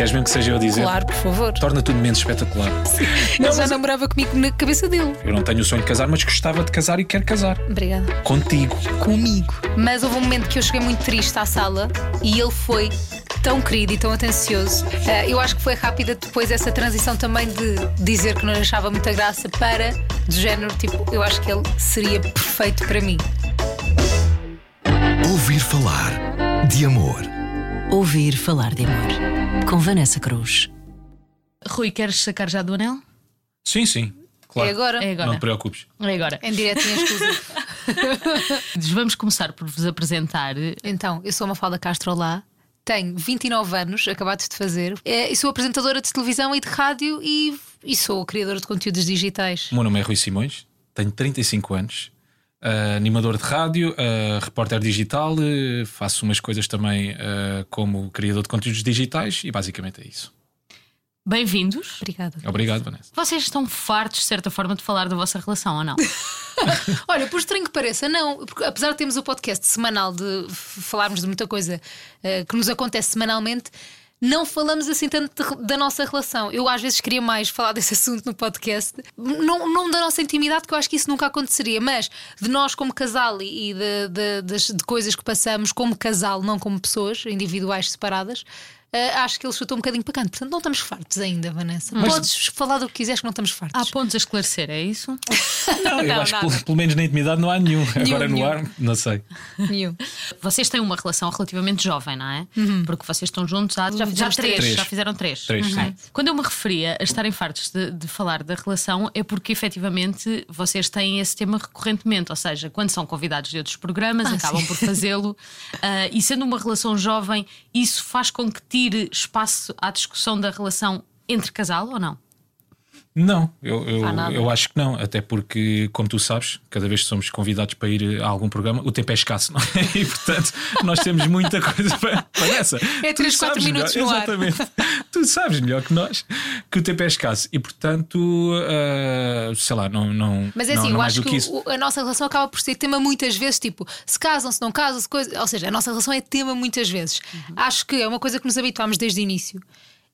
Queres mesmo que seja eu a dizer? Claro, por favor. Torna tudo menos espetacular. Ele já namorava comigo na cabeça dele. Eu não tenho o sonho de casar, mas gostava de casar e quero casar. Obrigada. Contigo. Comigo. Mas houve um momento que eu cheguei muito triste à sala e ele foi tão querido e tão atencioso. Ah, eu acho que foi rápida depois essa transição também de dizer que não lhe achava muita graça para, do género, tipo, eu acho que ele seria perfeito para mim. Ouvir falar de amor. Ouvir falar de amor. Com Vanessa Cruz. Rui, queres sacar já do anel? Sim, sim. Claro. É agora. É agora. Não te preocupes. É agora. Em direto e em exclusivo. Vamos começar por vos apresentar. Então, eu sou uma Mafalda Castro Olá, tenho 29 anos, acabados de fazer, eh, e sou apresentadora de televisão e de rádio e, e sou criadora de conteúdos digitais. O meu nome é Rui Simões, tenho 35 anos, ah, animador de rádio, ah, repórter digital, eh, faço umas coisas também como criador de conteúdos digitais e basicamente é isso. Bem-vindos. Obrigada. Obrigado, Vanessa. Vocês estão fartos, de certa forma, de falar da vossa relação ou não? Olha, por estranho que pareça, não, porque apesar de termos o podcast semanal de falarmos de muita coisa que nos acontece semanalmente. Não falamos assim tanto da nossa relação. Eu às vezes queria mais falar desse assunto no podcast. Não, não da nossa intimidade, que eu acho que isso nunca aconteceria, mas de nós como casal e de, de- de coisas que passamos como casal, não como pessoas individuais separadas. Eh, acho que ele chutou um bocadinho para canto. Portanto, não estamos fartos ainda, Vanessa. Podes falar do que quiseres, que não estamos fartos. Há pontos a esclarecer, é isso? Não, eu Não, acho que nada. pelo, pelo menos na intimidade não há nenhum. Agora no nenhum. ar, não sei. Nenhum. Vocês têm uma relação relativamente jovem, não é? Porque vocês estão juntos há já, fizemos três, três. já fizeram três. Três. Quando eu me referia a estarem fartos de, de falar da relação, é porque efetivamente vocês têm esse tema recorrentemente, ou seja, quando são convidados de outros programas, Ah, acabam sim. por fazê-lo. Ah, e sendo uma relação jovem, isso faz com que tire espaço à discussão da relação entre casal ou não? Não, eu, eu, eu acho que não, até porque, como tu sabes, cada vez que somos convidados para ir a algum programa, o tempo é escasso, não é? E portanto, nós temos muita coisa para, para essa. É Tu três, quatro sabes minutos melhor, no ar. Exatamente. tu sabes melhor que nós que o tempo é escasso e, portanto, ah, sei lá, não. não Mas é assim, não eu acho que, o- a nossa relação acaba por ser tema muitas vezes, tipo, se casam, se não casam, se coisa. Ou seja, a nossa relação é tema muitas vezes. Uhum. Acho que é uma coisa que nos habituámos desde o início.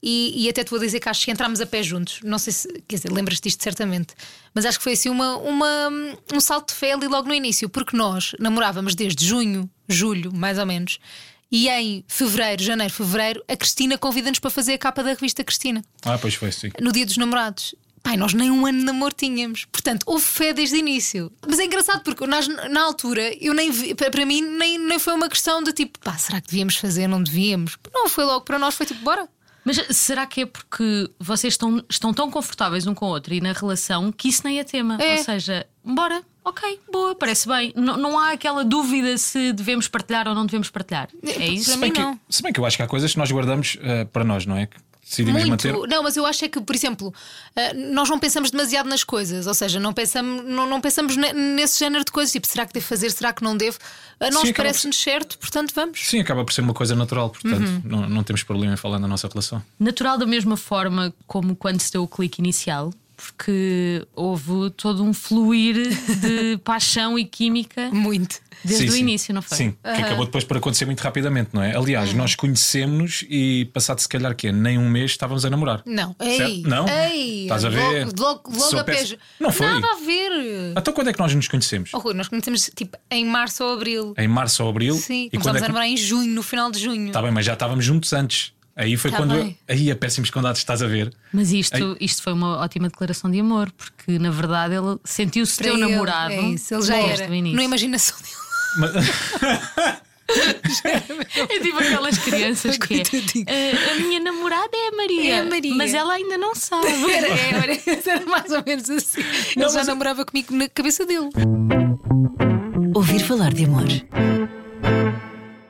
E, e até te vou dizer que acho que entramos a pé juntos. Não sei se, quer dizer, lembras-te disto certamente. Mas acho que foi assim uma, uma, um salto de fé ali logo no início, porque nós namorávamos desde junho, julho, mais ou menos. E em fevereiro, janeiro, fevereiro, a Cristina convida-nos para fazer a capa da revista Cristina Ah, pois foi, sim. no dia dos namorados. Pai, nós nem um ano de namoro tínhamos. Portanto, houve fé desde o início. Mas é engraçado porque nós, na altura, eu nem vi, para para mim, nem, nem foi uma questão de tipo, pá, será que devíamos fazer? Não devíamos? Não, foi logo para nós, foi tipo, bora. Mas será que é porque vocês estão, estão tão confortáveis um com o outro e na relação que isso nem é tema? É. Ou seja, bora, ok, boa, parece bem. Não, não há aquela dúvida se devemos partilhar ou não devemos partilhar. É isso? Para Se bem, que, não. se bem que eu acho que há coisas que nós guardamos ah, para nós, não é? Decidimos Muito. manter. Não, mas eu acho é que, por exemplo, eh, nós não pensamos demasiado nas coisas, ou seja, não pensamos, não, não pensamos ne- nesse género de coisas, tipo, será que devo fazer, será que não devo? A nós parece-nos certo, portanto vamos. Sim, acaba por ser uma coisa natural, portanto, Uhum. não, não temos problema em falar da nossa relação. Natural da mesma forma como quando se deu o clique inicial, porque houve todo um fluir de paixão e química Muito. desde Sim, o sim. início, não foi? Sim, que acabou depois por acontecer muito rapidamente, não é? Aliás, nós conhecemos-nos e passado se calhar que é nem um mês estávamos a namorar. Não, Certo? ei, Não? ei, Estás a ver? Logo, logo, logo a pé. péssimo. Não foi? Nada a ver. Então quando é que nós nos conhecemos? Oh, Rui, nós conhecemos tipo em março ou abril. Em março ou abril? Sim, e começámos é a que... namorar em junho, no final de junho. Tá bem, mas já estávamos juntos antes. Aí foi Tá quando. bem. Aí a péssimos condados, estás a ver? Mas isto, isto foi uma ótima declaração de amor, porque na verdade ele sentiu-se teu ele, namorado. É isso, ele já desde era. o início. Na imaginação dele. Mas- É tipo aquelas crianças que é, Coitadinho. "Ah, a minha namorada é a Maria, É a Maria." mas ela ainda não sabe. Era, era, era mais ou menos assim. Ele Não, já mas- namorava comigo na cabeça dele. Ouvir falar de amor.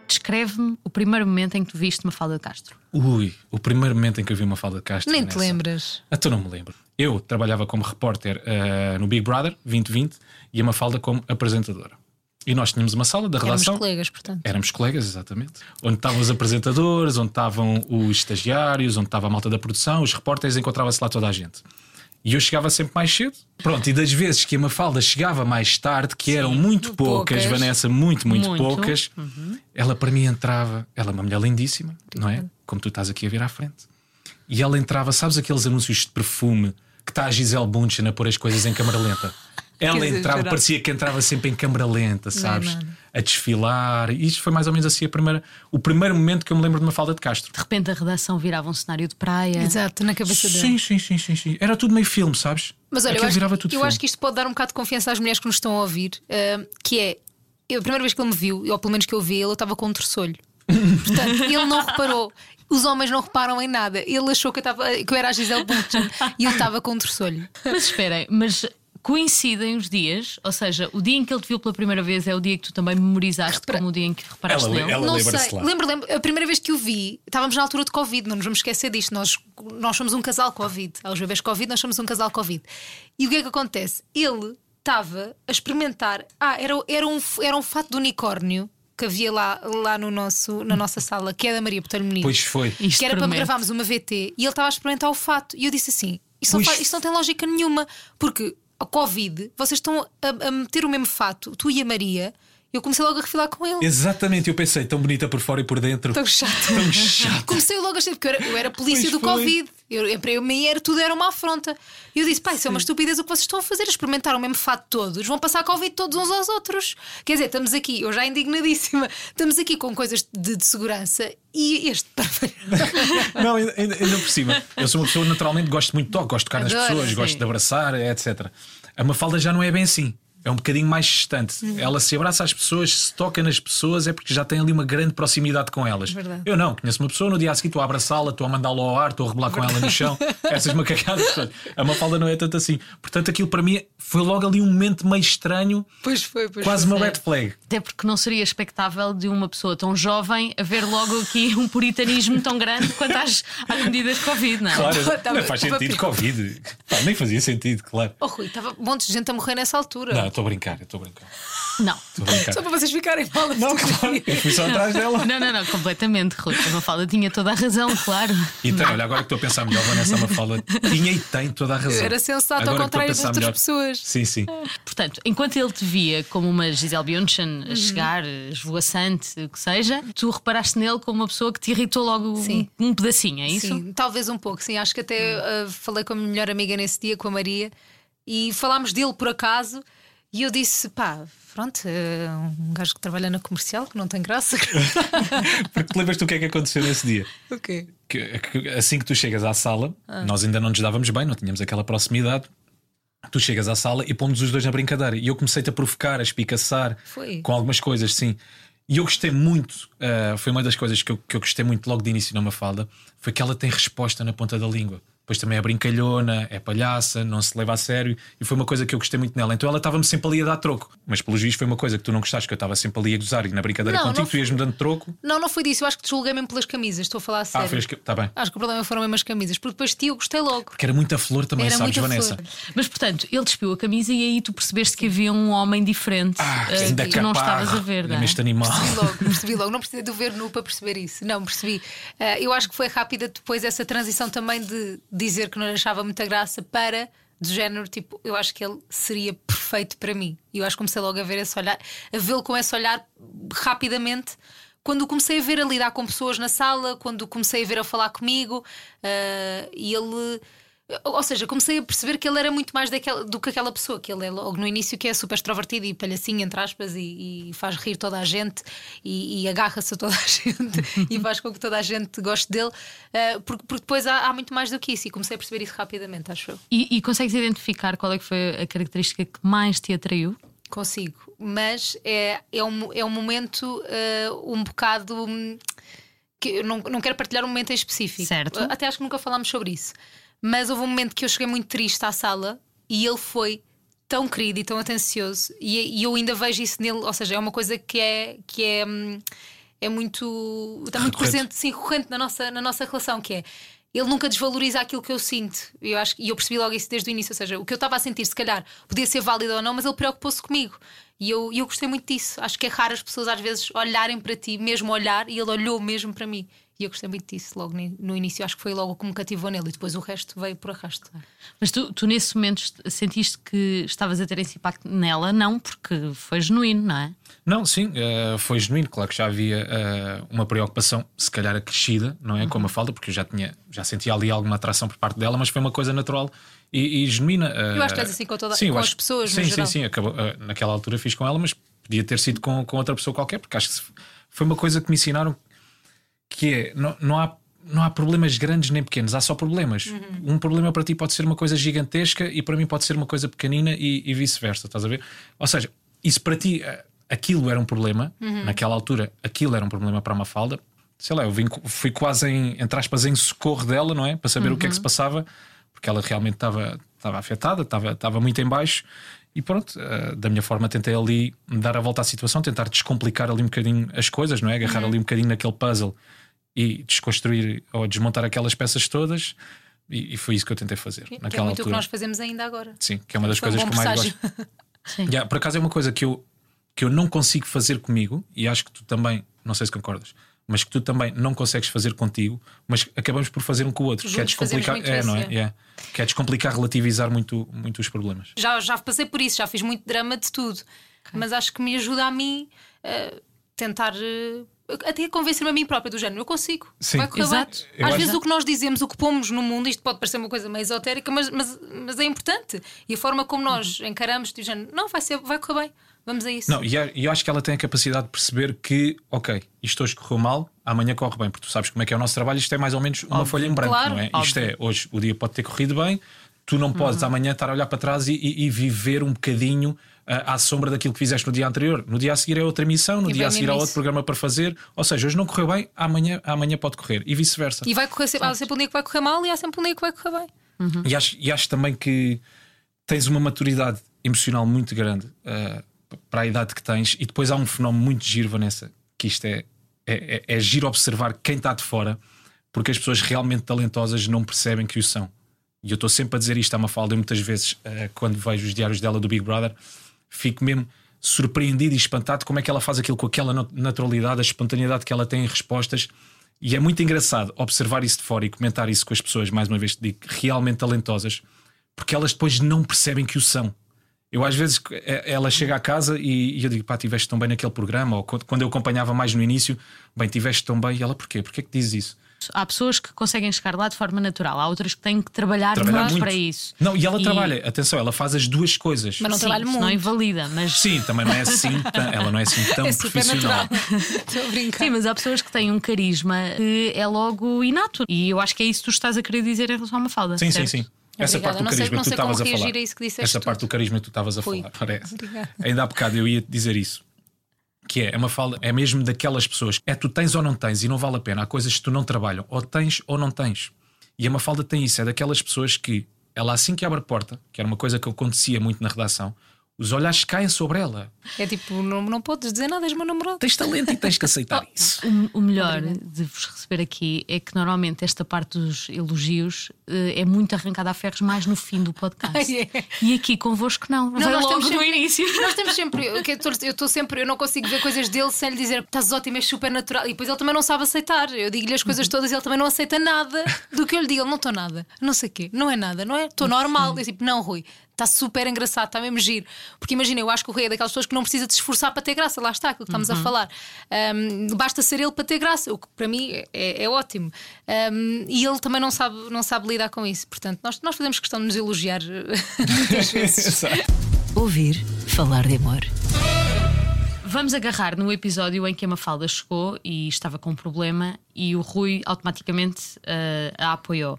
Descreve-me o primeiro momento em que tu viste uma falda de Castro. Ui, o primeiro momento em que eu vi uma falda de Castro. Nem te lembras. Até não me lembro. Eu trabalhava como repórter eh, no Big Brother 2020 e a Mafalda como apresentadora. E nós tínhamos uma sala da Éramos redação. colegas, portanto. Éramos colegas, exatamente. Onde estavam os apresentadores, onde estavam os estagiários, onde estava a malta da produção, os repórteres, encontrava-se lá toda a gente. E eu chegava sempre mais cedo. Pronto, e das vezes que a Mafalda chegava mais tarde, que eram muito poucas, poucas. Vanessa, muito, muito, Muito. Uhum. poucas, ela para mim entrava. Ela é uma mulher lindíssima, não é? Como tu estás aqui a ver à frente. e ela entrava, sabes aqueles anúncios de perfume que está a Gisele Bündchen a pôr as coisas em câmara lenta? Ela entrava, parecia que entrava sempre em câmara lenta, sabes? não, não. A desfilar. E isto foi mais ou menos assim a primeira, o primeiro momento que eu me lembro de uma falda de Castro. De repente a redação virava um cenário de praia. Exato, na cabeça dele. Sim, sim, sim, sim, sim. Era tudo meio filme, sabes? Mas olha, eu, Aquilo acho, virava tudo eu filme. acho que isto pode dar um bocado de confiança às mulheres que nos estão a ouvir, ah, que é eu, a primeira vez que ele me viu, ou pelo menos que eu vi, ele eu estava com um terçolho. Portanto, ele não reparou. Os homens não reparam em nada. Ele achou que eu, estava, que eu era a Gisele Bündchen e eu estava com um terçolho. Mas esperem, mas coincidem os dias, ou seja, o dia em que ele te viu pela primeira vez é o dia que tu também memorizaste como o dia em que reparaste Ela- nele. ela- não lembra-se sei. lá. Lembro, lembro. A primeira vez que o vi, estávamos na altura de Covid, não nos vamos esquecer disto. Nós, nós somos um casal Covid. Aos bebês Covid, nós somos um casal Covid. E o que é que acontece? Ele estava a experimentar. Ah, era, era, um, era um fato de unicórnio que havia lá, lá no nosso, na nossa sala, que é da Maria Botelho Menino. Pois foi. Isto que era para gravarmos uma VT e ele estava a experimentar o fato. E eu disse assim: isso não, faz- isso não tem lógica nenhuma, porque a Covid, vocês estão a, a meter o mesmo fato, tu e a Maria. Eu comecei logo a refilar com ele. Exatamente, eu pensei, tão bonita por fora e por dentro. Tão chato. Tão chato. Comecei logo a achar, porque eu era, eu era polícia Pois do foi. Covid. Eu, para mim era, tudo era uma afronta. E eu disse: pá, isso é uma estupidez o que vocês estão a fazer. Experimentaram o mesmo fato todos, vão passar Covid todos uns aos outros. Quer dizer, estamos aqui, eu já indignadíssima, estamos aqui com coisas de, de segurança e este. Não, ainda, ainda- por cima. Eu sou uma pessoa naturalmente gosto muito de toque, gosto de tocar nas pessoas, sim. gosto de abraçar, etc. A Mafalda já não é bem assim. É um bocadinho mais distante. Uhum. Ela se abraça às pessoas, se toca nas pessoas, é porque já tem ali uma grande proximidade com elas. Verdade. Eu não, conheço uma pessoa, no dia a seguir estou a abraçá-la, estou a mandá-la ao ar, estou a rebolar com ela no chão, essas macacadas. A Mafalda não é tanto assim. Portanto, aquilo para mim foi logo ali um momento meio estranho, Pois foi, pois quase uma foi. red flag. Até porque não seria expectável de uma pessoa tão jovem haver logo aqui um puritanismo tão grande quanto às, às medidas Covid, não é? Claro, Estava- não faz sentido. Covid. Pá, nem fazia sentido, claro. Oh, Rui, estava um monte de gente a morrer nessa altura. Não, estou a brincar, eu estou a brincar. Não. Estou a brincar. Só para vocês ficarem mal. Não, claro, eu fui só atrás dela. Não, não, não, completamente, Rui. A Mafalda tinha toda a razão, claro. E tem, olha, agora que estou a pensar melhor, Vanessa Mafalda tinha e tem toda a razão. Era sensato Agora ao contrário de pensar outras melhor. pessoas. Sim, sim. Portanto, enquanto ele te via como uma Gisele Bündchen a chegar, esvoaçante, o que seja, tu reparaste nele como uma pessoa que te irritou logo um, Sim. um pedacinho, é isso? Sim, talvez um pouco, sim. Acho que até uh, falei com a minha melhor amiga nesse dia, com a Maria, e falámos dele por acaso. E eu disse: pá, pronto, é um gajo que trabalha na comercial, que não tem graça. Porque te lembras tu o que é que aconteceu nesse dia? o quê? Assim que tu chegas à sala, Ah. nós ainda não nos dávamos bem, não tínhamos aquela proximidade. Tu chegas à sala e pomos os dois na brincadeira. E eu comecei-te a provocar, a espicaçar Foi. com algumas coisas, sim. E eu gostei muito, ah, foi uma das coisas que eu, que eu gostei muito logo de início na Mafalda, foi que ela tem resposta na ponta da língua. Depois também é brincalhona, é palhaça, não se leva a sério, e foi uma coisa que eu gostei muito nela. Então ela estava-me sempre ali a dar troco. Mas pelos vistos foi uma coisa que tu não gostaste, que eu estava sempre ali a gozar e na brincadeira Não, contigo, não tu ias-me dando troco. Não, não foi disso. Eu acho que te julguei mesmo pelas camisas. Estou a falar a sério. Ah, fez que. Está bem. Acho que o problema foram mesmo as camisas. Porque depois de ti eu gostei logo. Porque era muita flor também, Era sabes, muita Vanessa? flor. Mas portanto, ele despiu a camisa e aí tu percebeste que havia um homem diferente Ah, eh, que tu não estavas a ver, não é? Este animal. Percebi logo, percebi logo. Não precisei de ver nu para perceber isso. Não, percebi. Eh, eu acho que foi rápida depois essa transição também de dizer que não achava muita graça para. Do género, tipo, eu acho que ele seria perfeito para mim. E eu acho que comecei logo a ver esse olhar, a vê-lo com esse olhar rapidamente. Quando comecei a ver a lidar com pessoas na sala, quando comecei a ver a falar comigo, eh, e ele. Ou seja, comecei a perceber que ele era muito mais daquela, do que aquela pessoa, que ele é logo no início que é super extrovertido e palhacinho, entre aspas, e, e faz rir toda a gente e, e agarra-se a toda a gente e faz com que toda a gente goste dele, eh, porque, porque depois há, há muito mais do que isso e comecei a perceber isso rapidamente, acho eu. E, e consegues identificar qual é que foi a característica que mais te atraiu? Consigo, mas é, é, um, é um momento eh, um bocado. hum, que não, não quero partilhar um momento em específico. Certo. Até acho que nunca falámos sobre isso. Mas houve um momento que eu cheguei muito triste à sala e ele foi tão querido e tão atencioso. E, e eu ainda vejo isso nele, ou seja, é uma coisa que é. Que é hum, é muito. Está muito Recorrente. presente, sim, recorrente na nossa, na nossa relação, que é. Ele nunca desvaloriza aquilo que eu sinto. Eu, acho, e eu percebi logo isso desde o início. Ou seja, o que eu estava a sentir, se calhar, podia ser válido ou não, mas ele preocupou-se comigo. E eu, eu gostei muito disso. Acho que é raro as pessoas às vezes olharem para ti, mesmo olhar, e ele olhou mesmo para mim. E eu gostei muito disso logo no início. Acho que foi logo o que me cativou nele e depois o resto veio por arrasto. Mas tu, tu nesse momento sentiste que estavas a ter esse impacto nela? Não, porque foi genuíno, não é? Não, sim, eh, foi genuíno. Claro que já havia eh, uma preocupação, se calhar acrescida, não é? Com a falda, porque eu já tinha, já sentia ali alguma atração por parte dela, mas foi uma coisa natural e, e genuína. eh, Eu acho que és assim com toda- sim, com acho- as pessoas, no Sim, sim, geral. sim. Acabou, eh, naquela altura fiz com ela, mas podia ter sido com, com outra pessoa qualquer, porque acho que foi uma coisa que me ensinaram que é não, não há. Não há problemas grandes nem pequenos, há só problemas. Uhum. Um problema para ti pode ser uma coisa gigantesca e para mim pode ser uma coisa pequenina e, e vice-versa, estás a ver? Ou seja, isso para ti, eh, aquilo era um problema, Uhum. naquela altura, aquilo era um problema para a Mafalda. Sei lá, eu vim, fui quase em, entre aspas, em socorro dela, não é? Para saber o que é que se passava, porque ela realmente estava, estava afetada, estava, estava muito em baixo. E pronto, eh, da minha forma, tentei ali dar a volta à situação, tentar descomplicar ali um bocadinho as coisas, não é? Agarrar ali um bocadinho naquele puzzle e desconstruir ou desmontar aquelas peças todas. E, e foi isso que eu tentei fazer Que é naquela muito o que nós fazemos ainda agora. Sim, que é uma das Foi um coisas bom que eu mais gosto. Yeah, por acaso é uma coisa que eu, que eu não consigo fazer comigo, e acho que tu também, não sei se concordas, mas que tu também não consegues fazer contigo, mas acabamos por fazer um com o outro, que é descomplicar, é, não é? é. Yeah. Que é descomplicar, relativizar muito, muito os problemas. Já, já passei por isso, já fiz muito drama de tudo. Mas acho que me ajuda a mim a tentar. eh, até convencer-me a mim própria do género, eu consigo, Sim. vai correr Exato. bem. Eu Às acho- vezes o que nós dizemos, o que pomos no mundo, isto pode parecer uma coisa meio esotérica, mas, mas, mas é importante. E a forma como nós encaramos, do género, não, vai, ser, vai correr bem, vamos a isso. Não, e a- e eu acho que ela tem a capacidade de perceber que, ok, isto hoje correu mal, amanhã corre bem, porque tu sabes como é que é o nosso trabalho, isto é mais ou menos uma folha em branco, claro, não é? óbvio. Isto é, hoje o dia pode ter corrido bem, tu não podes amanhã estar a olhar para trás e, e- viver um bocadinho ah, à sombra daquilo que fizeste no dia anterior. No dia a seguir é outra missão, no E dia a seguir há outro programa para fazer. Ou seja, hoje não correu bem, amanhã, amanhã pode correr e vice-versa. E vai correr sempre, há sempre um dia que vai correr mal e há sempre um dia que vai correr bem. E acho, e acho também que tens uma maturidade emocional muito grande ah, para a idade que tens, e depois há um fenómeno muito giro, Vanessa, que isto é, é, é, é giro observar quem está de fora, porque as pessoas realmente talentosas não percebem que o são. E eu estou sempre a dizer isto à Mafalda, e muitas vezes, ah, quando vejo os diários dela do Big Brother, fico mesmo surpreendido e espantado como é que ela faz aquilo com aquela nat- naturalidade, a espontaneidade que ela tem em respostas. E é muito engraçado observar isso de fora e comentar isso com as pessoas, mais uma vez te digo, realmente talentosas, porque elas depois não percebem que o são. Eu às vezes eh, ela chega à casa e, e eu digo, pá, tiveste tão bem naquele programa, ou quando eu acompanhava mais no início, bem, tiveste tão bem, e ela, porquê? Porquê que dizes isso? Há pessoas que conseguem chegar lá de forma natural, há outras que têm que trabalhar, Trabalhar para isso. Não, e ela trabalha, atenção, ela faz as duas coisas. Mas não Sim, trabalho isso muito. não invalida, mas Sim, também não é assim, ela não é assim tão é super profissional. natural. Estou a brincar. Sim, mas há pessoas que têm um carisma que é logo inato. E eu acho que é isso que tu estás a querer dizer em relação a uma falda. Sim, sim, certo? sim. Essa Obrigada. parte do carisma que tu estavas a falar. Essa parte do carisma que tu estavas a falar, parece. Obrigada. Ainda há bocado eu ia dizer isso. Que é, é uma falda, é mesmo daquelas pessoas. É tu tens ou não tens e não vale a pena. Há coisas que tu não trabalham. Ou tens ou não tens. E a Mafalda tem isso. É daquelas pessoas que ela assim que abre a porta, que era uma coisa que acontecia muito na redação, os olhares caem sobre ela. É tipo, não, não podes dizer nada, és meu namorado. Tens talento e tens que aceitar isso. O, o melhor de vos receber aqui é que normalmente esta parte dos elogios eh, é muito arrancada a ferros mais no fim do podcast. Ai, é. E aqui convosco não. Vai nós logo temos no sempre- início. Nós temos sempre, eu estou sempre, eu não consigo ver coisas dele sem lhe dizer estás ótimo, és super natural. E depois ele também não sabe aceitar. Eu digo-lhe as coisas todas e ele também não aceita nada do que eu lhe digo. Ele não estou nada, não sei o quê, não é nada, não é? Estou normal. Eu tipo, não, Rui, está super engraçado, está mesmo giro. Porque imagina, eu acho que o Rui é daquelas pessoas que não precisa de se esforçar para ter graça, lá está, aquilo que estamos a falar. Um, basta ser ele para ter graça, o que para mim é, é ótimo. Um, e ele também não sabe, não sabe lidar com isso. Portanto, nós, nós fazemos questão de nos elogiar muitas vezes. Ouvir falar de amor. Vamos agarrar no episódio em que a Mafalda chegou e estava com um problema e o Rui automaticamente eh, a apoiou.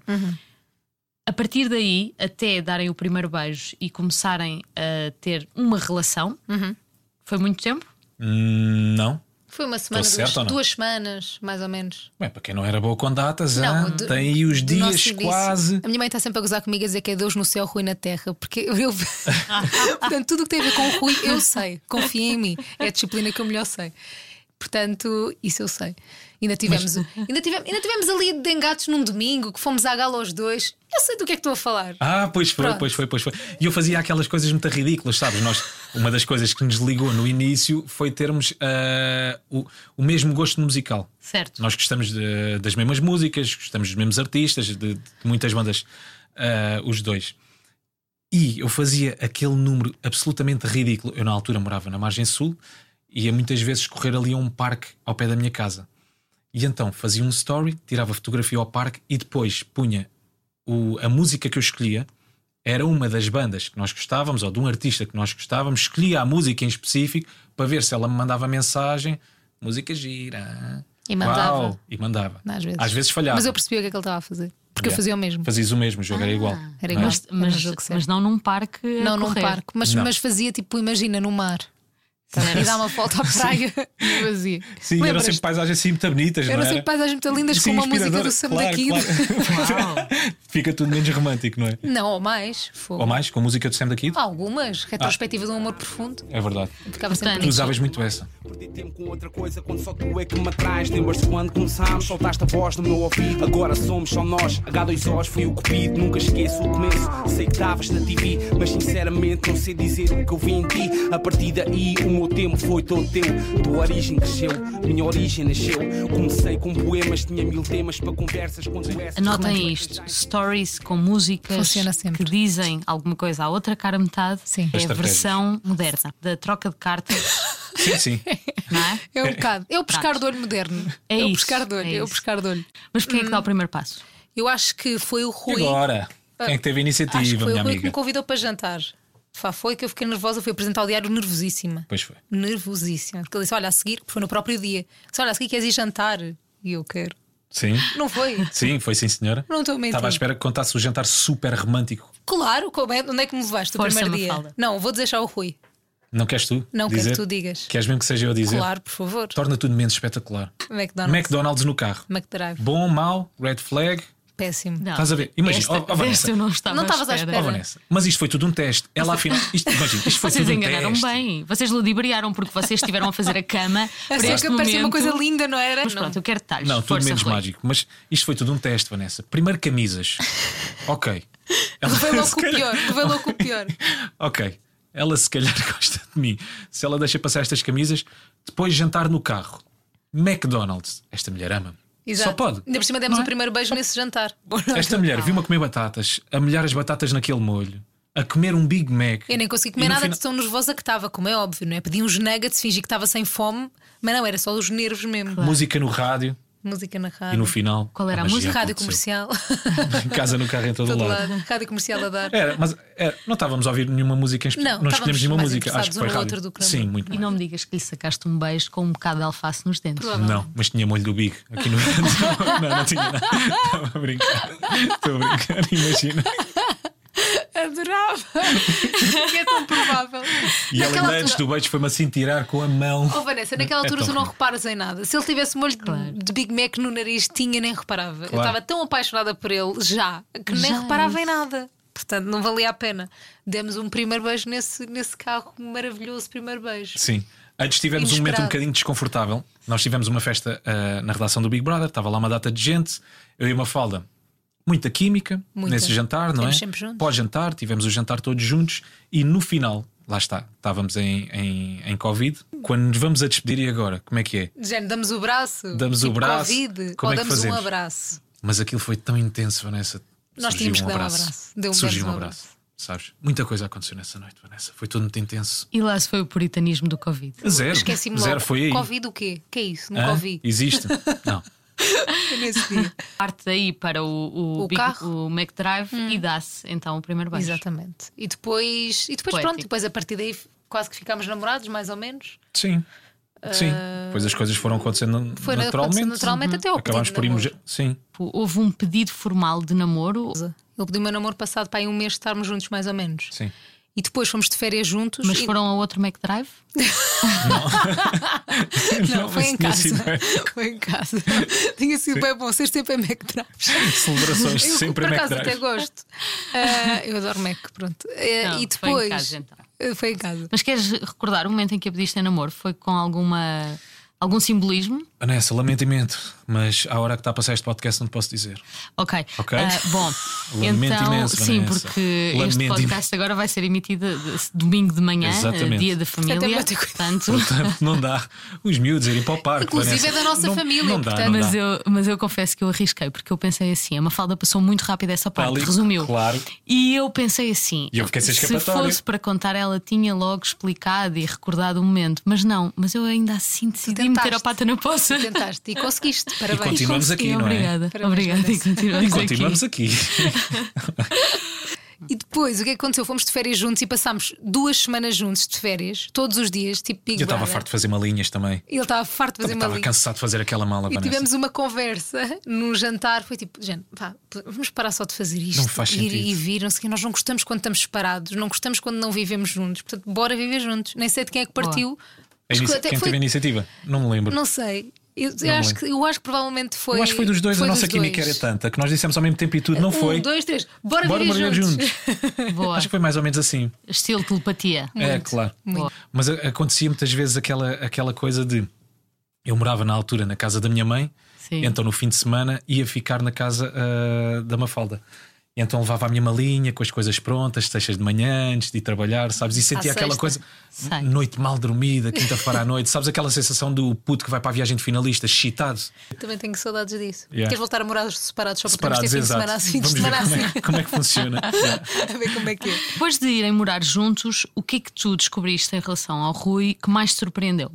A partir daí, até darem o primeiro beijo e começarem a ter uma relação, foi muito tempo? Hum, não. Foi uma semana, duas, certo duas semanas, mais ou menos. Bem, para quem não era boa com datas, Não, do- tem aí os dias quase. A minha mãe está sempre a gozar comigo a dizer que é Deus no céu, Rui na terra, porque eu. eu- Portanto, tudo o que tem a ver com o Rui, eu sei. Confia em mim. É a disciplina que eu melhor sei. Portanto, isso eu sei. Ainda tivemos, ainda tivemos, ainda tivemos ali de engates num domingo que fomos à gala aos dois. Eu sei do que é que estou a falar. Ah, pois foi, Pronto. pois foi, pois foi. E eu fazia aquelas coisas muito ridículas, sabes? Nós, uma das coisas que nos ligou no início foi termos ah, o, o mesmo gosto musical. Certo. Nós gostamos de- das mesmas músicas, gostamos dos mesmos artistas, de, de muitas bandas, ah, os dois. E eu fazia aquele número absolutamente ridículo. Eu, na altura, morava na margem sul e ia muitas vezes correr ali a um parque ao pé da minha casa. E então fazia um story, tirava fotografia ao parque e depois punha o- a música que eu escolhia. Era uma das bandas que nós gostávamos, ou de um artista que nós gostávamos, escolhia a música em específico para ver se ela me mandava mensagem. Música gira. E mandava. Uau! E mandava. Às vezes. falhava. Mas eu percebi o que é que ele estava a fazer. Porque eu Yeah. fazia o mesmo. Fazias o mesmo, o jogo era igual. Era é? igual. Mas, mas, mas não num parque. a Não num parque, mas, Não. mas fazia tipo, imagina, no mar. E dar uma volta à praia e fazia. Sim, eram sempre paisagens assim muito bonitas, não Eram era? sempre paisagens muito lindas Sim, com uma música do Sam claro, da Kid. claro. Fica tudo menos romântico, não é? Não, ou mais. Fogo. Ou mais, com a música do Sam da Kid? Algumas. Retrospectiva de um amor profundo. É verdade. Ficava sempre Tu usavas muito essa. Perdi tempo com outra coisa quando só tu é que me atrás. Lembras-te quando começámos? Soltaste a voz no meu ouvido. Agora somos só nós. H2Os foi o cupido. Nunca esqueço o começo. Sei que estavas na TV, mas sinceramente não sei dizer o que eu vi em ti. A partir daí o meu tempo foi todo teu. Tua origem cresceu, minha origem nasceu. Comecei com poemas, tinha mil temas para conversas quando essas. Anotem isto: stories com músicas que dizem alguma coisa à outra cara metade. Sim. É a versão moderna da troca de cartas, Sim, sim. não é? É um bocado. É o pescar de olho moderno. É o isso, pescar de olho. é É, o pescar de olho. Mas quem é que dá o primeiro passo? Eu acho que foi o E Rui. agora? Quem é que teve a Acho que iniciativa, foi minha o Rui que me amiga? convidou para jantar. Fá, foi que eu fiquei nervosa, fui apresentar o diário nervosíssima. Pois foi. Nervosíssima. Porque ele disse: Olha, a seguir, foi no próprio dia. Disse: Olha, a seguir queres ir jantar? E eu quero. Sim. Não foi? Sim, foi sim, senhora. Não estou a mentir. Estava à espera que contasse o jantar super romântico. Claro, como é- onde é que me levaste o Força, primeiro dia? Mafalda. Não, vou dizer já o Rui. Não queres tu? Não quero dizer? que tu digas. Queres mesmo que seja eu a dizer? Claro, por favor. Torna tudo menos espetacular. McDonald's. McDonald's no carro. McDrive. Bom, mau, red flag. Péssimo. Não. Estás a ver? Imagina, Esta, oh, oh, Vanessa. não estava Não à estavas à Oh, espera. Vanessa, mas isto foi tudo um teste. Ela afinal. Isto, imagina, isto foi Vocês tudo um enganaram teste. bem. Vocês ludibriaram porque vocês estiveram a fazer a cama. este que parecia uma coisa linda, não era? Mas pronto, eu quero detalhes. Não, tudo menos Rui. mágico. Mas isto foi tudo um teste, Vanessa. Primeiro camisas. ok. Ela, Revelou se com o calhar- pior. Revelou com o pior. Ok. Ela se calhar gosta de mim. Se ela deixa passar estas camisas, depois jantar no carro. McDonald's. Esta mulher ama-me. Exato. Só pode. Ainda por cima demos Não o é? primeiro beijo nesse jantar. Esta mulher viu-me a comer batatas, a molhar as batatas naquele molho, a comer um Big Mac. Eu nem consegui E comer nada final- de tão nervosa que estava, como é óbvio, não é? Pedi uns nuggets, fingi que estava sem fome, mas não, era só os nervos mesmo. Música no rádio Música na e rádio. no final. Qual era a magia música? Rádio aconteceu. comercial. Em casa, no carro, em todo, Todo lado. lado. Rádio comercial a dar. Era, mas era, não estávamos a ouvir nenhuma música em específico. Não, não estávamos escolhemos nenhuma música. Acho que foi rádio. outro do que Sim, muito E mais. não me digas que lhe sacaste um beijo com um bocado de alface nos dentes. Não, mas tinha molho do Big aqui no Não, não tinha nada. Estava a brincar. Estou a brincar, imagina. Adorava! que é tão provável. E ela Naquela ainda antes altura- do beijo foi-me assim tirar com a mão. Oh, Vanessa, naquela É altura tão tu não reparas em nada. Se ele tivesse molho de- de Big Mac no nariz, tinha nem reparava. Eu Claro. estava tão apaixonada por ele já que nem Já, reparava em nada. Portanto, não valia a pena. Demos um primeiro beijo nesse, nesse carro, maravilhoso primeiro beijo. Sim. Antes tivemos um momento um Inesperado. bocadinho desconfortável. Nós tivemos uma festa ah, na redação do Big Brother, estava lá uma data de gente, eu e uma falda. Muita química Muita. nesse jantar, não é? Sempre juntos. Pós-jantar, tivemos o jantar todos juntos e no final, lá está, estávamos em, em, em Covid. Quando nos vamos a despedir, e agora? Como é que é? Género, damos o braço. Damos o tipo braço. Covid, Como ou é que damos um fazemos? abraço. Mas aquilo foi tão intenso, Vanessa. Nós Surgiu tínhamos que dar um abraço. Deu um Surgiu demos um um abraço. Sabes? Muita coisa aconteceu nessa noite, Vanessa. Foi tudo muito intenso. E lá se foi o puritanismo do Covid. Zero. Esqueci-me Zero logo. foi aí. Covid o quê? que é isso? Nunca ouvi. Existe? Não. Parte daí para o, o, O Big- carro. o McDrive e dá-se então o primeiro beijo. Exatamente. E depois, e depois Poético. pronto, depois a partir daí quase que ficámos namorados, mais ou menos. Sim. Sim. Depois as coisas foram acontecendo Foi naturalmente. acontecendo naturalmente até ao Acabámos pedido por irmos. Sim. Houve um pedido formal de namoro, Ele pediu o meu namoro passado para aí um mês de estarmos juntos, mais ou menos. Sim. E depois fomos de férias juntos. mas e- foram a outro McDrive? Não, foi mas em tinha casa. Foi em casa. Tinha sido bem bom ser sempre em McDrives. Celebrações Eu, sempre por em acaso McDrive. até gosto. Ah, eu adoro Mac, pronto. Ah, Não, e foi em depois. casa, então. Foi em casa. Mas queres recordar o momento em que a pediste em namoro? Foi com alguma Algum simbolismo? Vanessa, lamento imenso, mas à hora que está a passar este podcast não te posso dizer. Ok. Ok. Ah, bom, Lamento então, imenso, sim, Vanessa. porque Lamento este podcast agora vai ser emitido de- domingo de manhã, Exatamente. eh, dia da família. cuidado. Portanto, Portanto, não dá. Os miúdos irem para o parque. Inclusive Vanessa. é da nossa Não- família, Não dá, portanto. não mas, dá. eu, mas eu confesso que eu arrisquei, porque eu pensei assim: a Mafalda passou muito rápido essa parte, Ali, resumiu. claro. E eu pensei assim: E eu fiquei sem se fosse para contar, ela tinha logo explicado e recordado o momento, mas não, mas eu ainda assim decidi tentaste. meter a pata na poça. Tentaste e conseguiste. Parabéns. continuamos aqui, não é? obrigada, Parabéns, obrigada. E continuamos, E continuamos aqui. aqui. E depois, o que é que aconteceu? Fomos de férias juntos e passámos duas semanas juntos de férias, todos os dias, tipo Big Eu estava farto de fazer malinhas também. Ele estava farto de fazer uma Estava cansado de fazer aquela mala, E Vanessa. tivemos uma conversa num jantar. Foi tipo, gente, vá, vamos parar só de fazer isto. Não faz ir sentido. e vir, não sei quê. Nós não gostamos quando estamos separados, não gostamos quando não vivemos juntos. Portanto, bora viver juntos. Nem sei de quem é que partiu. A Mas inici- Quem foi- teve a iniciativa? Não me lembro. Não sei. Eu, eu acho que, eu acho que provavelmente foi. Eu acho que foi dos dois, foi a nossa química dois. era tanta que nós dissemos ao mesmo tempo e tudo, não foi? Um, dois, três. Bora, Bora viver juntos. juntos. Boa. Acho que foi mais ou menos assim. Estilo telepatia. é, claro. Boa. Mas acontecia muitas vezes aquela, aquela coisa de. Eu morava na altura na casa da minha mãe, Sim. então no fim de semana ia ficar na casa ah, da Mafalda. E então levava a minha malinha com as coisas prontas, sextas de manhã, antes de ir trabalhar, sabes? E sentia aquela sexta. coisa, Sei. noite mal dormida, quinta-feira à noite, sabes aquela sensação do puto que vai para a viagem de finalista, excitado, Também tenho saudades disso. Yeah. Queres voltar a morar separados só para termos ter fim de semana assim, fim de Vamos ver semana como assim. é, como é que funciona. Yeah. a ver como é que é. Depois de irem morar juntos, o que é que tu descobriste em relação ao Rui que mais te surpreendeu?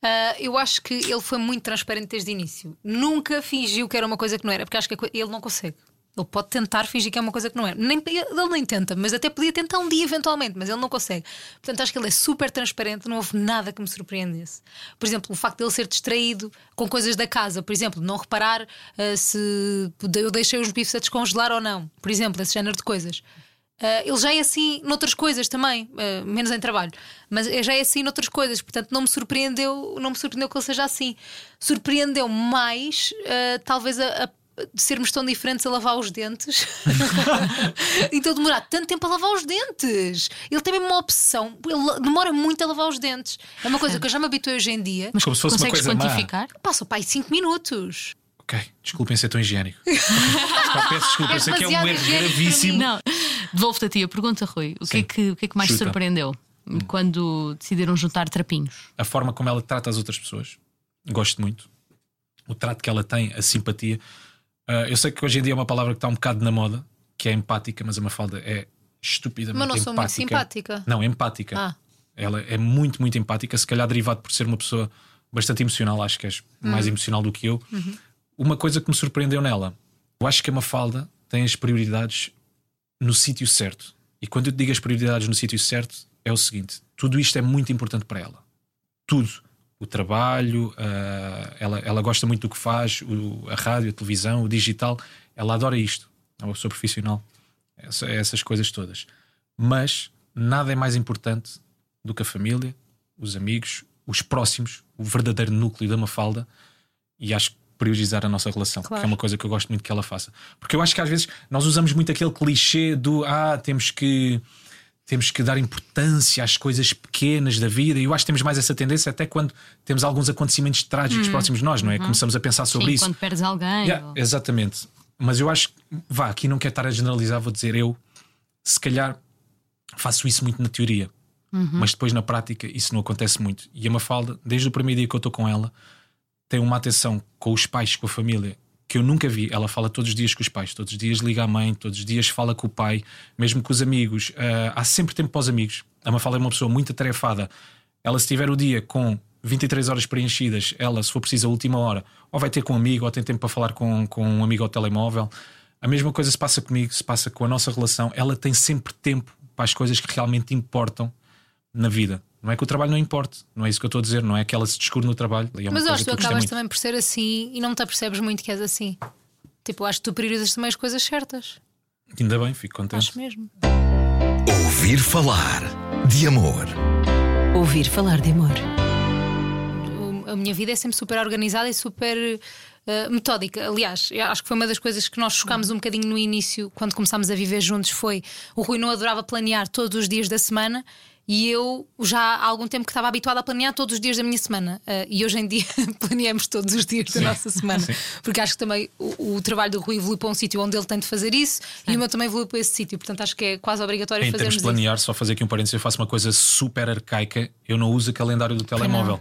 Ah, eu acho que ele foi muito transparente desde o início. Nunca fingiu que era uma coisa que não era, porque acho que ele não consegue. Ele pode tentar fingir que é uma coisa que não é. Nem, ele nem tenta, mas até podia tentar um dia eventualmente, mas ele não consegue. Portanto, acho que ele é super transparente, não houve nada que me surpreendesse. Por exemplo, o facto de ele ser distraído com coisas da casa, por exemplo, não reparar ah, se eu deixei os bifes a descongelar ou não, por exemplo, esse género de coisas. Ah, ele já é assim noutras coisas também, ah, menos em trabalho, mas já é assim noutras coisas, portanto não me surpreendeu, não me surpreendeu que ele seja assim. Surpreendeu mais, ah, talvez a, a- sermos tão diferentes a lavar os dentes. então demorar tanto tempo a lavar os dentes. Ele tem mesmo uma obsessão, ele demora muito a lavar os dentes. É uma coisa que eu já me habituei hoje em dia. Mas Como se fosse uma consegues coisa má. quantificar? Passa o pai 5 minutos. Ok, desculpem ser tão higiênico. Peço desculpa, És sei que é um demasiado erro gravíssimo. Não, devolvo-te a ti a pergunta, Rui. O que, é que, o que é que mais te Chuta. surpreendeu quando decidiram juntar trapinhos? A forma como ela trata as outras pessoas, gosto muito. O trato que ela tem, a simpatia. Ah, eu sei que hoje em dia é uma palavra que está um bocado na moda, que é empática, mas a Mafalda é estupidamente Mas não sou muito empática. simpática. Não, empática. Ah. Ela é muito, muito empática, se calhar derivado por ser uma pessoa bastante emocional, acho que és mais emocional do que eu. Uma coisa que me surpreendeu nela, eu acho que a Mafalda tem as prioridades no sítio certo. E quando eu te digo as prioridades no sítio certo, é o seguinte: tudo isto é muito importante para ela. Tudo. O trabalho, ah, ela, ela gosta muito do que faz, o- a rádio, a televisão, o digital. Ela adora isto. É uma pessoa profissional. Essa- essas coisas todas. Mas nada é mais importante do que a família, os amigos, os próximos, o verdadeiro núcleo da Mafalda. E acho que priorizar a nossa relação, Claro. que é uma coisa que eu gosto muito que ela faça. Porque eu acho que às vezes nós usamos muito aquele clichê do ah, temos que temos que dar importância às coisas pequenas da vida, e eu acho que temos mais essa tendência até quando temos alguns acontecimentos trágicos próximos de nós, não é? Começamos a pensar sobre Sim, isso. quando perdes alguém. Yeah, ou- exatamente. Mas eu acho que, vá, aqui não quero estar a generalizar, vou dizer eu, se calhar faço isso muito na teoria, mas depois na prática isso não acontece muito. E a Mafalda, desde o primeiro dia que eu estou com ela, tem uma atenção com os pais, com a família, que eu nunca vi. Ela fala todos os dias com os pais, todos os dias liga à mãe, todos os dias fala com o pai, mesmo com os amigos. Ah, há sempre tempo para os amigos. A Mafalda é uma pessoa muito atarefada. Ela, se tiver o dia com 23 horas preenchidas, ela, se for preciso, a última hora, ou vai ter com um amigo, ou tem tempo para falar com, com um amigo ao telemóvel. A mesma coisa se passa comigo, se passa com a nossa relação. Ela tem sempre tempo para as coisas que realmente importam na vida. Não é que o trabalho não importe, não é isso que eu estou a dizer, não é que ela se descure no trabalho. É uma Mas acho que tu acabas muito. também por ser assim e não te apercebes muito que és assim. Tipo, eu acho que tu priorizas também as coisas certas. Ainda bem, fico contente. Acho mesmo. Ouvir falar de amor. Ouvir falar de amor. A minha vida é sempre super organizada e super eh, metódica. Aliás, eu acho que foi uma das coisas que nós chocámos um bocadinho no início, quando começámos a viver juntos. Foi o Rui não adorava planear todos os dias da semana E eu já há algum tempo que estava habituada a planear todos os dias da minha semana. Uh, e hoje em dia planeamos todos os dias da nossa semana. Porque acho que também o, o trabalho do Rui evolui para um sítio onde ele tem de fazer isso e o meu também evolui para esse sítio. Portanto, acho que é quase obrigatório Em termos fazermos de planear, só fazer aqui um parênteses, eu faço uma coisa super arcaica. Eu não uso o calendário do telemóvel.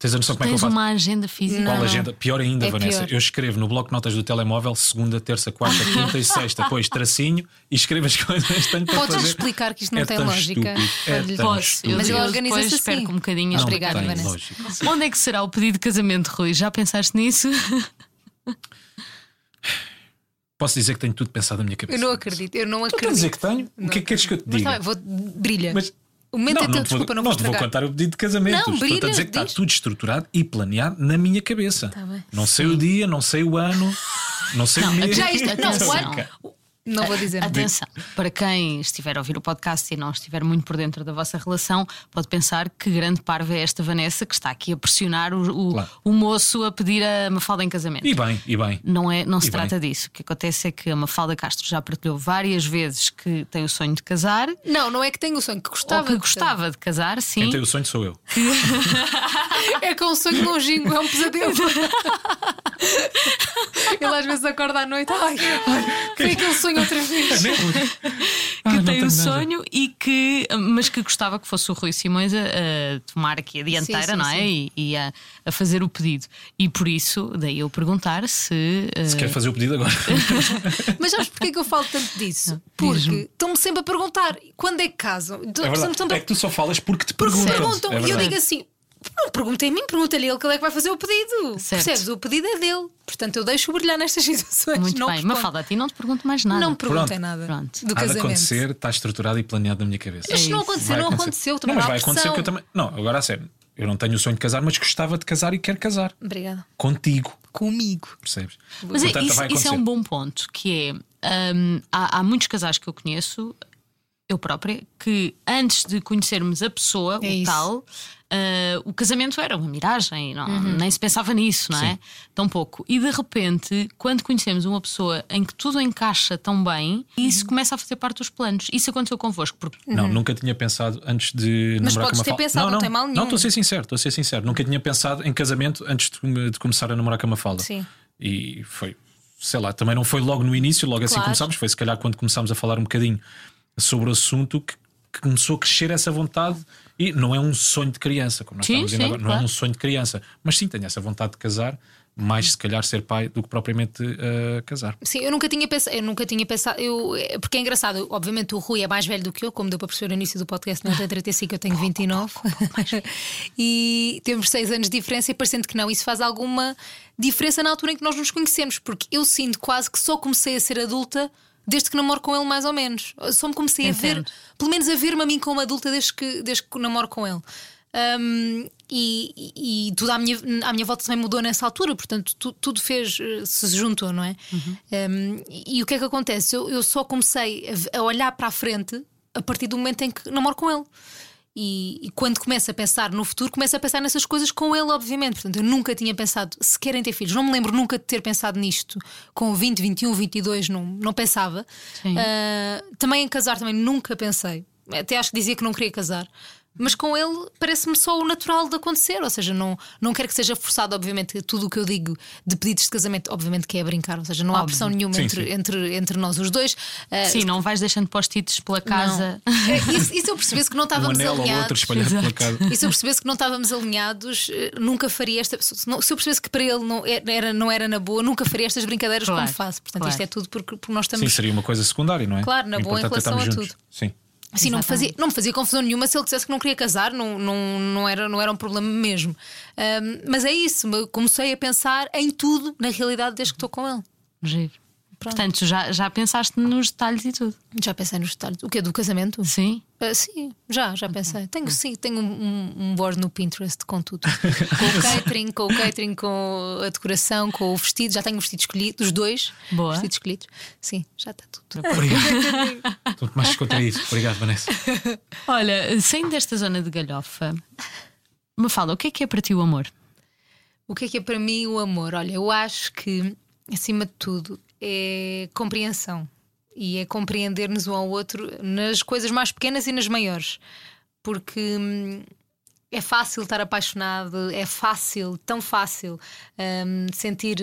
Tens a noção como é que eu faço? uma agenda física. Qual Não. agenda? Pior ainda, É Vanessa. pior. Eu escrevo no bloco de notas do telemóvel segunda, terça, quarta, quinta e sexta, depois tracinho e escrevo as coisas tenho Podes fazer. explicar que isto não É tem lógica? estúpido, é tão Posso, estúpido. eu, Mas eu organiza-se depois assim. perco um bocadinho. Não Obrigada, tem Vanessa. lógica. Onde é que será o pedido de casamento, Rui? Já pensaste nisso? Posso dizer que tenho tudo pensado na minha Eu cabeça. não acredito, eu não acredito. a dizer que tenho? O que é que queres que eu te Mas diga? tá bem, vou, brilha. Mas- o momento é não teu, te vou- desculpa, não não vou te vou contar o pedido de casamento. Não, brilha, a dizer que está diz. tudo estruturado e planeado na minha cabeça. Tá bem. Não sei o dia, não sei o ano, não sei o mês. Já isto, não, o ano- Não vou dizer. Atenção, para quem estiver a ouvir o podcast e não estiver muito por dentro da vossa relação, pode pensar que grande parva é esta Vanessa que está aqui a pressionar o, o, Claro. o moço a pedir a Mafalda em casamento. E bem, e bem. Não, é, não se E trata disso. O que acontece é que a Mafalda Castro já partilhou várias vezes que tem o sonho de casar, Não, não é que tenho o sonho, que gostava. ou que de- gostava de casar, sim. Quem tem o sonho sou eu. É que é um sonho longínquo, é um pesadelo. Ele às vezes acorda à noite. Ai, ai foi aquele sonho outra vez. Ah, que tem nada. sonho e que, mas que gostava que fosse o Rui Simões a, a tomar aqui a dianteira, Sim, sim, não é? sim. E, e a, a fazer o pedido. E por isso, daí eu perguntar se. eh, Se quer fazer o pedido agora. Mas sabes porquê que eu falo tanto disso? Porque estão-me sempre a perguntar quando é que casam. É verdade. É que tu só falas porque te Porque perguntam. perguntam É e eu digo assim: não perguntem a mim, pergunta-lhe ele que ele é que vai fazer o pedido. Certo. Percebes? O pedido é dele. Portanto, eu deixo brilhar nestas situações. Muito não bem, respondo. Mafalda, a ti não te pergunto mais nada. Não me perguntem Pronto. nada Pronto. do Há de casamento. acontecer, está estruturado e planeado na minha cabeça. Mas se não É isso. acontecer, Vai não acontecer. aconteceu. Não, Também mas não há vai acontecer que eu também. Não, agora a sério. Eu não tenho o sonho de casar, mas gostava de casar e quero casar. Obrigada. Contigo, Comigo. percebes? Mas é- Portanto, isso, vai isso é um bom ponto, que é hum, há, há muitos casais que eu conheço, eu própria, que antes de conhecermos a pessoa, É o isso. tal, ah, o casamento era uma miragem, não, Uhum. nem se pensava nisso, não é? Tão pouco. E de repente, quando conhecemos uma pessoa em que tudo encaixa tão bem, isso Uhum. começa a fazer parte dos planos. Isso aconteceu convosco, porque Não, nunca tinha pensado antes de Mas namorar podes com uma ter Mafalda. pensado, não, não tem mal nenhum. Não, estou a ser sincero, estou a ser sincero. Nunca tinha pensado em casamento antes de, de começar a namorar com a Mafalda. Sim. E foi, sei lá, também não foi logo no início, logo assim Claro. começámos, foi se calhar quando começámos a falar um bocadinho sobre o assunto que, que começou a crescer essa vontade. E não é um sonho de criança, como nós Sim, dizendo sim, agora, não claro. é um sonho de criança, mas sim tenho essa vontade de casar, mais se calhar ser pai do que propriamente eh, casar. Sim, eu nunca tinha pensado, eu nunca tinha pensado, eu, é- porque é engraçado, obviamente o Rui é mais velho do que eu, como deu para perceber no início do podcast, não tem 35, eu tenho 29. e temos 6 anos de diferença e parecendo que não, isso faz alguma diferença na altura em que nós nos conhecemos, porque eu sinto quase que só comecei a ser adulta desde que namoro com ele, mais ou menos. Só me comecei a ver, Entendo. pelo menos a ver-me a mim como adulta desde que, desde que namoro com ele. Um, e, e- tudo à minha, à minha volta também mudou nessa altura, portanto, tu- tudo fez, eh, se juntou, não é? Um, e, e o que é que acontece? Eu, eu só comecei a, a olhar para a frente a partir do momento em que namoro com ele. E, e quando começo a pensar no futuro, começo a pensar nessas coisas com ele, obviamente. Portanto, eu nunca tinha pensado sequer em ter filhos. Não me lembro nunca de ter pensado nisto com 20, 21, 22, não, não pensava. Ah, também em casar, também nunca pensei. Até acho que dizia que não queria casar. Mas com ele parece-me só o natural de acontecer, ou seja, não, não quero que seja forçado, obviamente, tudo o que eu digo de pedidos de casamento, obviamente que é brincar, ou seja, não há Óbvio. pressão nenhuma Sim, entre, sim. Entre, entre nós os dois. Ah, sim, não vais deixando post-its pela casa. não. É, Isso, isso eu percebesse que não Um estávamos outro alinhados. E se eu percebesse que não estávamos alinhados, eh, nunca faria esta. Se eu percebesse que para ele não era, não era na boa, nunca faria estas brincadeiras Claro, como faço. Portanto, claro. isto é tudo porque, porque nós Sim, estamos. seria uma coisa secundária, não é? Claro, na boa, em é relação a juntos. Sim. Sim, não me, fazia, não me fazia confusão nenhuma se ele dissesse que não queria casar, não, não, não, era, não era um problema mesmo. Ahm, mas é isso, comecei a pensar em tudo, na realidade, desde que estou com ele. Giro. Pronto. Portanto, já, já pensaste nos detalhes e tudo. Já pensei nos detalhes. O que é do casamento? Sim. Ah, sim, já, já pensei. Tenho sim, tenho um, um, um board no Pinterest com tudo. com o catering, com o catering, com a decoração, com o vestido. Já tenho o vestido escolhido, os dois Boa. vestidos escolhidos. Sim, já está tudo. Obrigado. Estou mais descontraído. Obrigado, Vanessa. Olha, saindo desta zona de galhofa, me fala, o que é que é para ti o amor? O que é que é para mim o amor? Olha, eu acho que, acima de tudo, é compreensão. E é compreender-nos um ao outro nas coisas mais pequenas e nas maiores. porque hum, é fácil estar apaixonado, é fácil, tão fácil hum, sentir.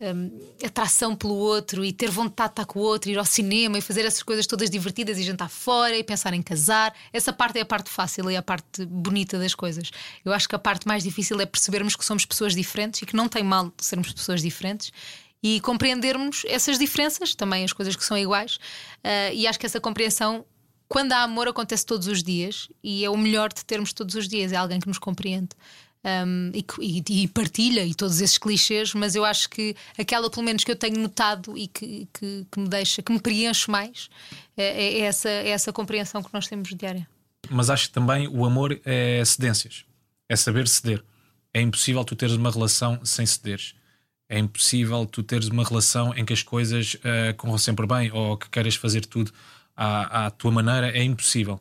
hum, atração pelo outro e ter vontade de estar com o outro, ir ao cinema e fazer essas coisas todas divertidas e jantar fora e pensar em casar. Essa parte é a parte fácil e a parte bonita das coisas. Eu acho que a parte mais difícil é percebermos que somos pessoas diferentes e que não tem mal sermos pessoas diferentes e compreendermos essas diferenças, também as coisas que são iguais. Ah, e acho que essa compreensão, quando há amor, acontece todos os dias e é o melhor de termos todos os dias. É alguém que nos compreende. um, e, que- e- e partilha e todos esses clichês, mas eu acho que aquela, pelo menos, que eu tenho notado e que, que, que me deixa, que me preenche mais, é, é essa, é essa compreensão que nós temos diária. Mas acho que também o amor é cedências, é saber ceder. É impossível tu teres uma relação sem cederes. É impossível tu teres uma relação em que as coisas eh, corram sempre bem ou que queiras fazer tudo à, à tua maneira. É impossível.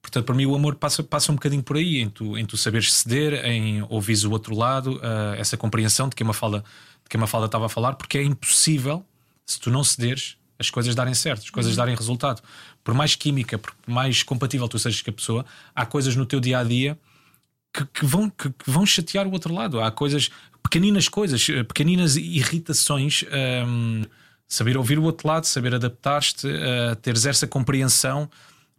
Portanto, para mim, o amor passa, passa um bocadinho por aí, em tu, em tu saberes ceder, em ouvires o outro lado, eh, essa compreensão de que a Mafalda, de que a Mafalda estava a falar, porque é impossível, se tu não cederes, as coisas darem certo, as coisas darem resultado. Por mais química, por mais compatível tu sejas com a pessoa, há coisas no teu dia a dia que, que vão, que, que vão chatear o outro lado. Há coisas, pequeninas coisas, eh, pequeninas irritações. hum, saber ouvir o outro lado, saber adaptar-te, eh, teres essa compreensão.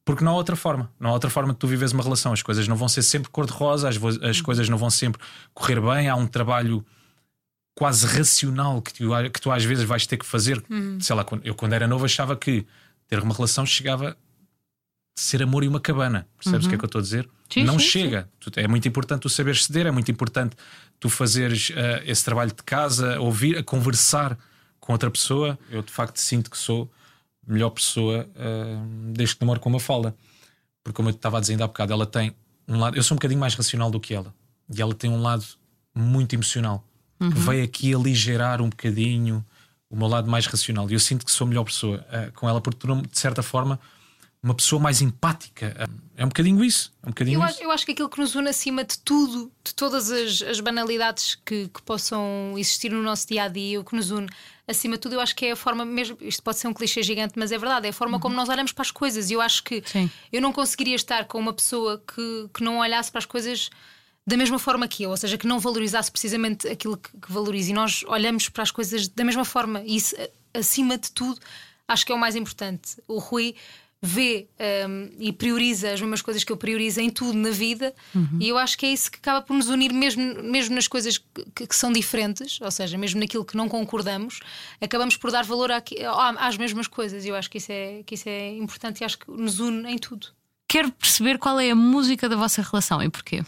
Porque não há outra forma, não há outra forma de tu vives uma relação. As coisas não vão ser sempre cor-de-rosa, as, as coisas não vão sempre correr bem. Há um trabalho quase racional que tu, que tu às vezes vais ter que fazer. Sei lá, eu quando era novo achava que ter uma relação chegava ser amor e uma cabana. Percebes o que é que eu estou a dizer? Sim, não sim, chega. Tu- É muito importante tu saberes ceder, é muito importante tu fazeres eh, esse trabalho de casa, ouvir, a conversar com outra pessoa. Eu de facto sinto que sou a melhor pessoa eh, desde que namoro com uma falda. Porque, como eu te estava a dizer ainda há bocado, ela tem um lado. Eu sou um bocadinho mais racional do que ela. E ela tem um lado muito emocional. Que veio aqui aligerar um bocadinho o meu lado mais racional. E eu sinto que sou a melhor pessoa eh, com ela, porque de certa forma, uma pessoa mais empática. É um bocadinho isso. É um bocadinho Eu isso. acho, eu acho que aquilo que nos une acima de tudo, de todas as, as banalidades que, que possam existir no nosso dia a dia, o que nos une acima de tudo, eu acho que é a forma mesmo. Isto pode ser um clichê gigante, mas é verdade, é a forma como nós olhamos para as coisas. E eu acho que Sim. eu não conseguiria estar com uma pessoa que, que não olhasse para as coisas da mesma forma que eu, ou seja, que não valorizasse precisamente aquilo que, que valoriza. E nós olhamos para as coisas da mesma forma. E isso, acima de tudo, acho que é o mais importante. O Rui vê hum, e prioriza as mesmas coisas que eu priorizo em tudo na vida, e eu acho que é isso que acaba por nos unir, mesmo, mesmo nas coisas que, que- são diferentes, ou seja, mesmo naquilo que não concordamos, acabamos por dar valor à- às mesmas coisas. E eu acho que isso é, que isso é importante e acho que nos une em tudo. Quero perceber qual é a música da vossa relação e porquê.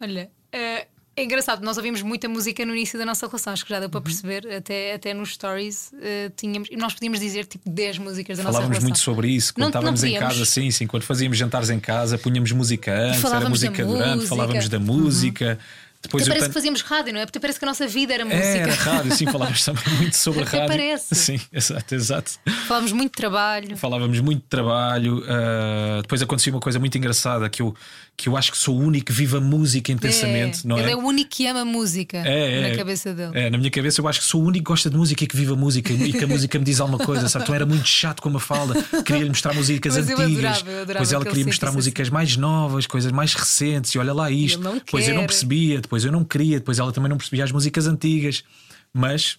Olha, eh, é engraçado, nós ouvimos muita música no início da nossa relação, acho que já deu Uhum. para perceber, até, até nos stories eh, tínhamos, e nós podíamos dizer tipo 10 músicas da nossa Falávamos relação. muito sobre isso quando Não- estávamos não em casa, sim, sim. Quando fazíamos jantares em casa, punhamos música antes, era falávamos música durante, música. falávamos da música. Depois parece tenho- que fazíamos rádio, não é? Porque parece que a nossa vida era música. É, era rádio, sim, falávamos também muito sobre Até rádio. parece. Sim, exato, exato. Falávamos muito de trabalho. Falávamos muito de trabalho. ah, depois acontecia uma coisa muito engraçada que eu, que eu acho que sou o único que vive a música intensamente, É, não ele é? é o único que ama música É, é. na cabeça dele. É, na minha cabeça eu acho que sou o único que gosta de música e que vive a música e que a música me diz alguma coisa, sabe? Então era muito chato com a falda, queria-lhe mostrar músicas Mas eu antigas, adorava, eu adorava depois ela queria mostrar sentisse músicas mais novas, coisas mais recentes, e olha lá isto. depois eu não percebia, depois eu não queria, depois ela também não percebia as músicas antigas, mas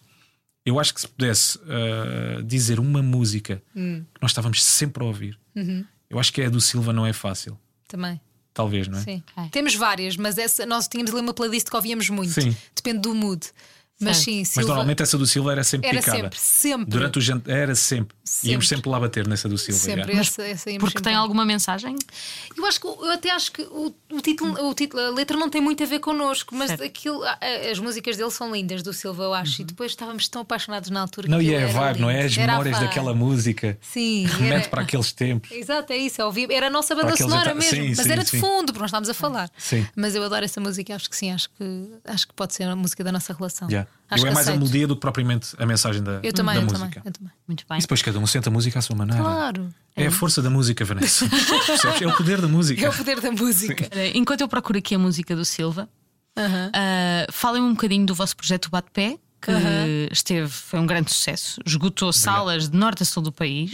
eu acho que se pudesse ah, dizer uma música Hum. que nós estávamos sempre a ouvir, Uhum. eu acho que é a do Silva, não é fácil. Também. Talvez, não é? Sim. Ok. Temos várias, mas essa, nós tínhamos ali uma playlist que ouvíamos muito. Sim. Depende do mood. Mas sim, Mas normalmente essa do Silva era sempre era picada. sempre, sempre. Durante o jantar, era sempre. Sempre. Íamos sempre lá bater nessa do Silva. Sempre, essa, essa íamos Porque sempre tem alguma mensagem? Eu acho que eu até acho que o, o título, o título, a letra não tem muito a ver connosco, mas Certo. aquilo, as músicas dele são lindas do Silva, eu acho. E depois estávamos tão apaixonados na altura. Uhum. Não, que e é a vibe, não é? As Era memórias daquela música. Sim, Remete era- para aqueles tempos. Exato, é isso, é ouvir. Era a nossa banda sonora mesmo, sim, mas sim, era de sim. fundo, porque nós estávamos a falar. Sim. Mas eu adoro essa música, acho que sim, acho que, acho que pode ser a música da nossa relação. Yeah. Acho Eu é mais a aceito. melodia do que propriamente a mensagem da, Eu também, da eu música. também, eu também. Muito bem. E depois cada um sente a música à sua maneira. Claro. É a força da música, Vanessa. É o poder da música. É o poder da música. Eh, Enquanto eu procuro aqui a música do Silva, Aham. ah, falem-me um bocadinho do vosso projeto Bate Que esteve, foi um grande sucesso, esgotou salas de norte a sul do país.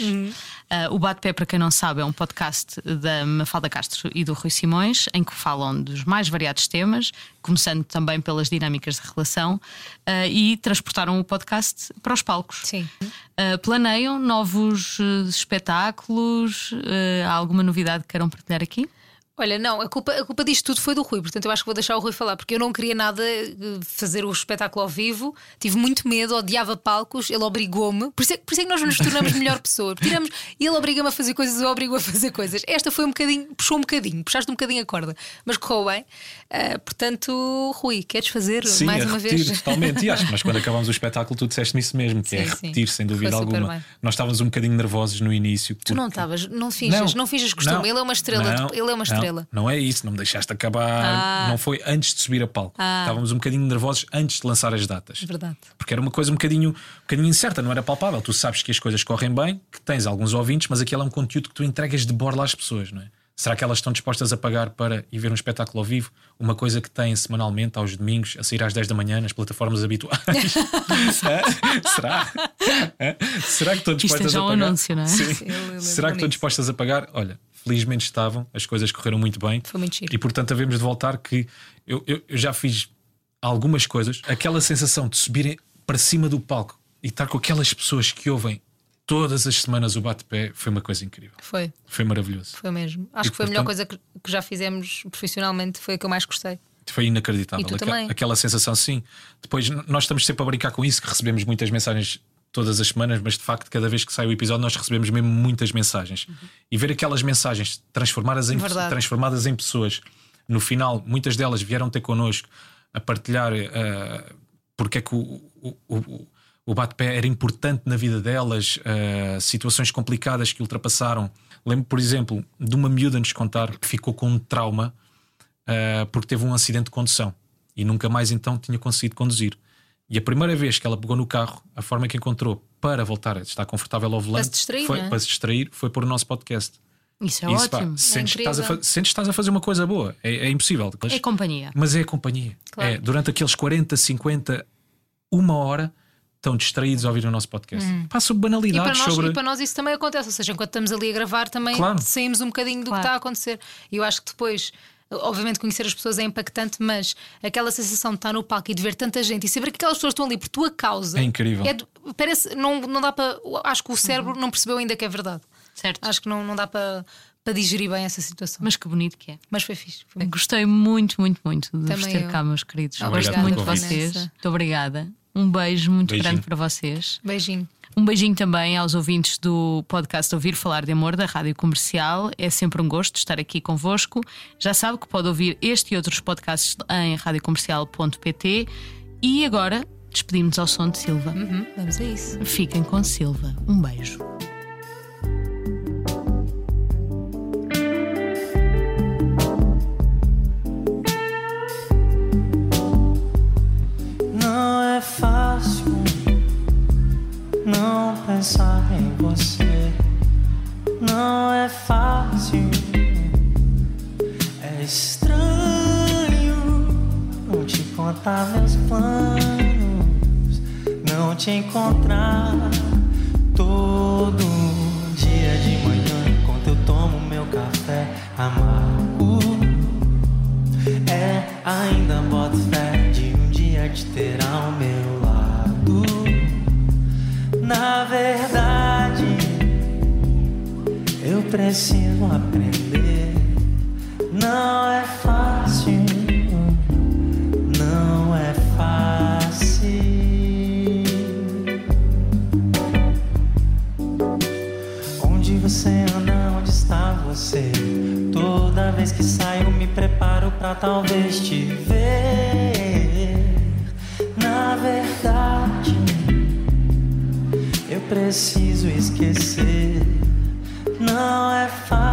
Ah, o Bate-Pé, para quem não sabe, é um podcast da Mafalda Castro e do Rui Simões, em que falam dos mais variados temas, começando também pelas dinâmicas de relação, ah, e transportaram o podcast para os palcos. Sim. Ah, planeiam novos espetáculos? Há alguma novidade que queiram partilhar aqui? Olha, não, a culpa, a culpa disto tudo foi do Rui, portanto eu acho que vou deixar o Rui falar, porque eu não queria nada eh, fazer o espetáculo ao vivo, tive muito medo, odiava palcos, ele obrigou-me, por, isso é- por isso é que nós nos tornamos melhor pessoa. Tiramos, ele obriga-me a fazer coisas, eu obrigo a fazer coisas. Esta foi um bocadinho, puxou um bocadinho, puxaste um bocadinho a corda, mas correu bem. Ah, portanto, Rui, queres fazer Sim, mais uma repetir vez? totalmente. E acho que nós, quando acabámos o espetáculo, tu disseste-me isso mesmo, que é Sim, sim. repetir, sem dúvida Foi alguma. Nós estávamos um bocadinho nervosos no início. Tu não porque- estavas, não finjas, não, finjas costume, não, ele é uma estrela, não, ele é uma não, estrela. Não, é isso, não me deixaste acabar. Ah. Não foi antes de subir a palco. Estávamos um bocadinho nervosos antes de lançar as datas. Verdade. Porque era uma coisa um bocadinho, um bocadinho incerta, não era palpável. Tu sabes que as coisas correm bem, que tens alguns ouvintes, mas aquilo é um conteúdo que tu entregas de borla às pessoas, não é? Será que elas estão dispostas a pagar para ir ver um espetáculo ao vivo? Uma coisa que têm semanalmente, aos domingos, a sair às 10 da manhã nas plataformas habituais? Hã? Será? Hã? Será que estão Isto é dispostas já a um pagar? anúncio, não é? Sim. Será que estão dispostas a pagar? Olha, felizmente estavam, as coisas correram muito bem. Foi muito giro. E portanto, havemos de voltar que eu, eu- eu já fiz algumas coisas. Aquela sensação de subirem para cima do palco e estar com aquelas pessoas que ouvem todas as semanas o bate-pé foi uma coisa incrível. Foi, Foi maravilhoso. foi mesmo. Acho E, que foi a melhor portanto- coisa que, que já fizemos profissionalmente, foi a que eu mais gostei. Foi inacreditável. E tu Aque- também. Aquela sensação, sim. Depois, nós estamos sempre a brincar com isso, que recebemos muitas mensagens todas as semanas, mas de facto, cada vez que sai o episódio, nós recebemos mesmo muitas mensagens. E ver aquelas mensagens transformadas em, transformadas em pessoas, no final, muitas delas vieram ter connosco a partilhar eh, porque é que o, o, o, o bate-pé era importante na vida delas, eh, situações complicadas que ultrapassaram. Lembro, por exemplo, de uma miúda nos contar que ficou com um trauma uh, porque teve um acidente de condução e nunca mais então tinha conseguido conduzir. E a primeira vez que ela pegou no carro, a forma que encontrou para voltar a estar confortável ao volante se distrair, foi, é? para se distrair foi por o nosso podcast. Isso é Isso, pá, ótimo. sentes, que estás a sentes que estás a fazer uma coisa boa, é, é impossível. É companhia. Mas é a companhia. Claro. É, durante aqueles 40, 50, uma hora, estão distraídos a ouvir o nosso podcast. Passa Hum. E banalidades para, nós, sobre. e para nós isso também acontece, ou seja, enquanto estamos ali a gravar, também Claro. saímos um bocadinho do Claro. que está a acontecer. E eu acho que depois, obviamente, conhecer as pessoas é impactante, mas aquela sensação de estar no palco e de ver tanta gente e saber que aquelas pessoas estão ali por tua causa É incrível. de- parece, não, não dá para. Acho que o cérebro não percebeu ainda que é verdade. Certo. Acho que não, não dá para, para digerir bem essa situação. Mas, Mas que bonito que é. foi fixe. Foi muito- Gostei muito, muito, muito de vos Também ter eu. cá, meus queridos. Obrigado Gosto muito de vocês. Muito obrigada. Um beijo muito Beijinho. grande para vocês. Beijinho. Um beijinho também aos ouvintes do podcast Ouvir Falar de Amor da Rádio Comercial. É sempre um gosto estar aqui convosco. Já sabe que pode ouvir este e outros podcasts em radiocomercial.pt. E agora despedimos ao som de Silva. Uhum, vamos a isso. Fiquem com Silva. Um beijo. Não é fácil pensar em você. Não é fácil. É estranho não te contar meus planos. Não te encontrar todo dia de manhã enquanto eu tomo meu café amargo. Preciso aprender. Não é fácil, não é fácil. Onde você anda, onde está você? Toda vez que saio, me preparo pra talvez te ver. Na verdade, eu preciso esquecer. Não é fácil,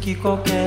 que qualquer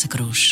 Vanessa Cruz.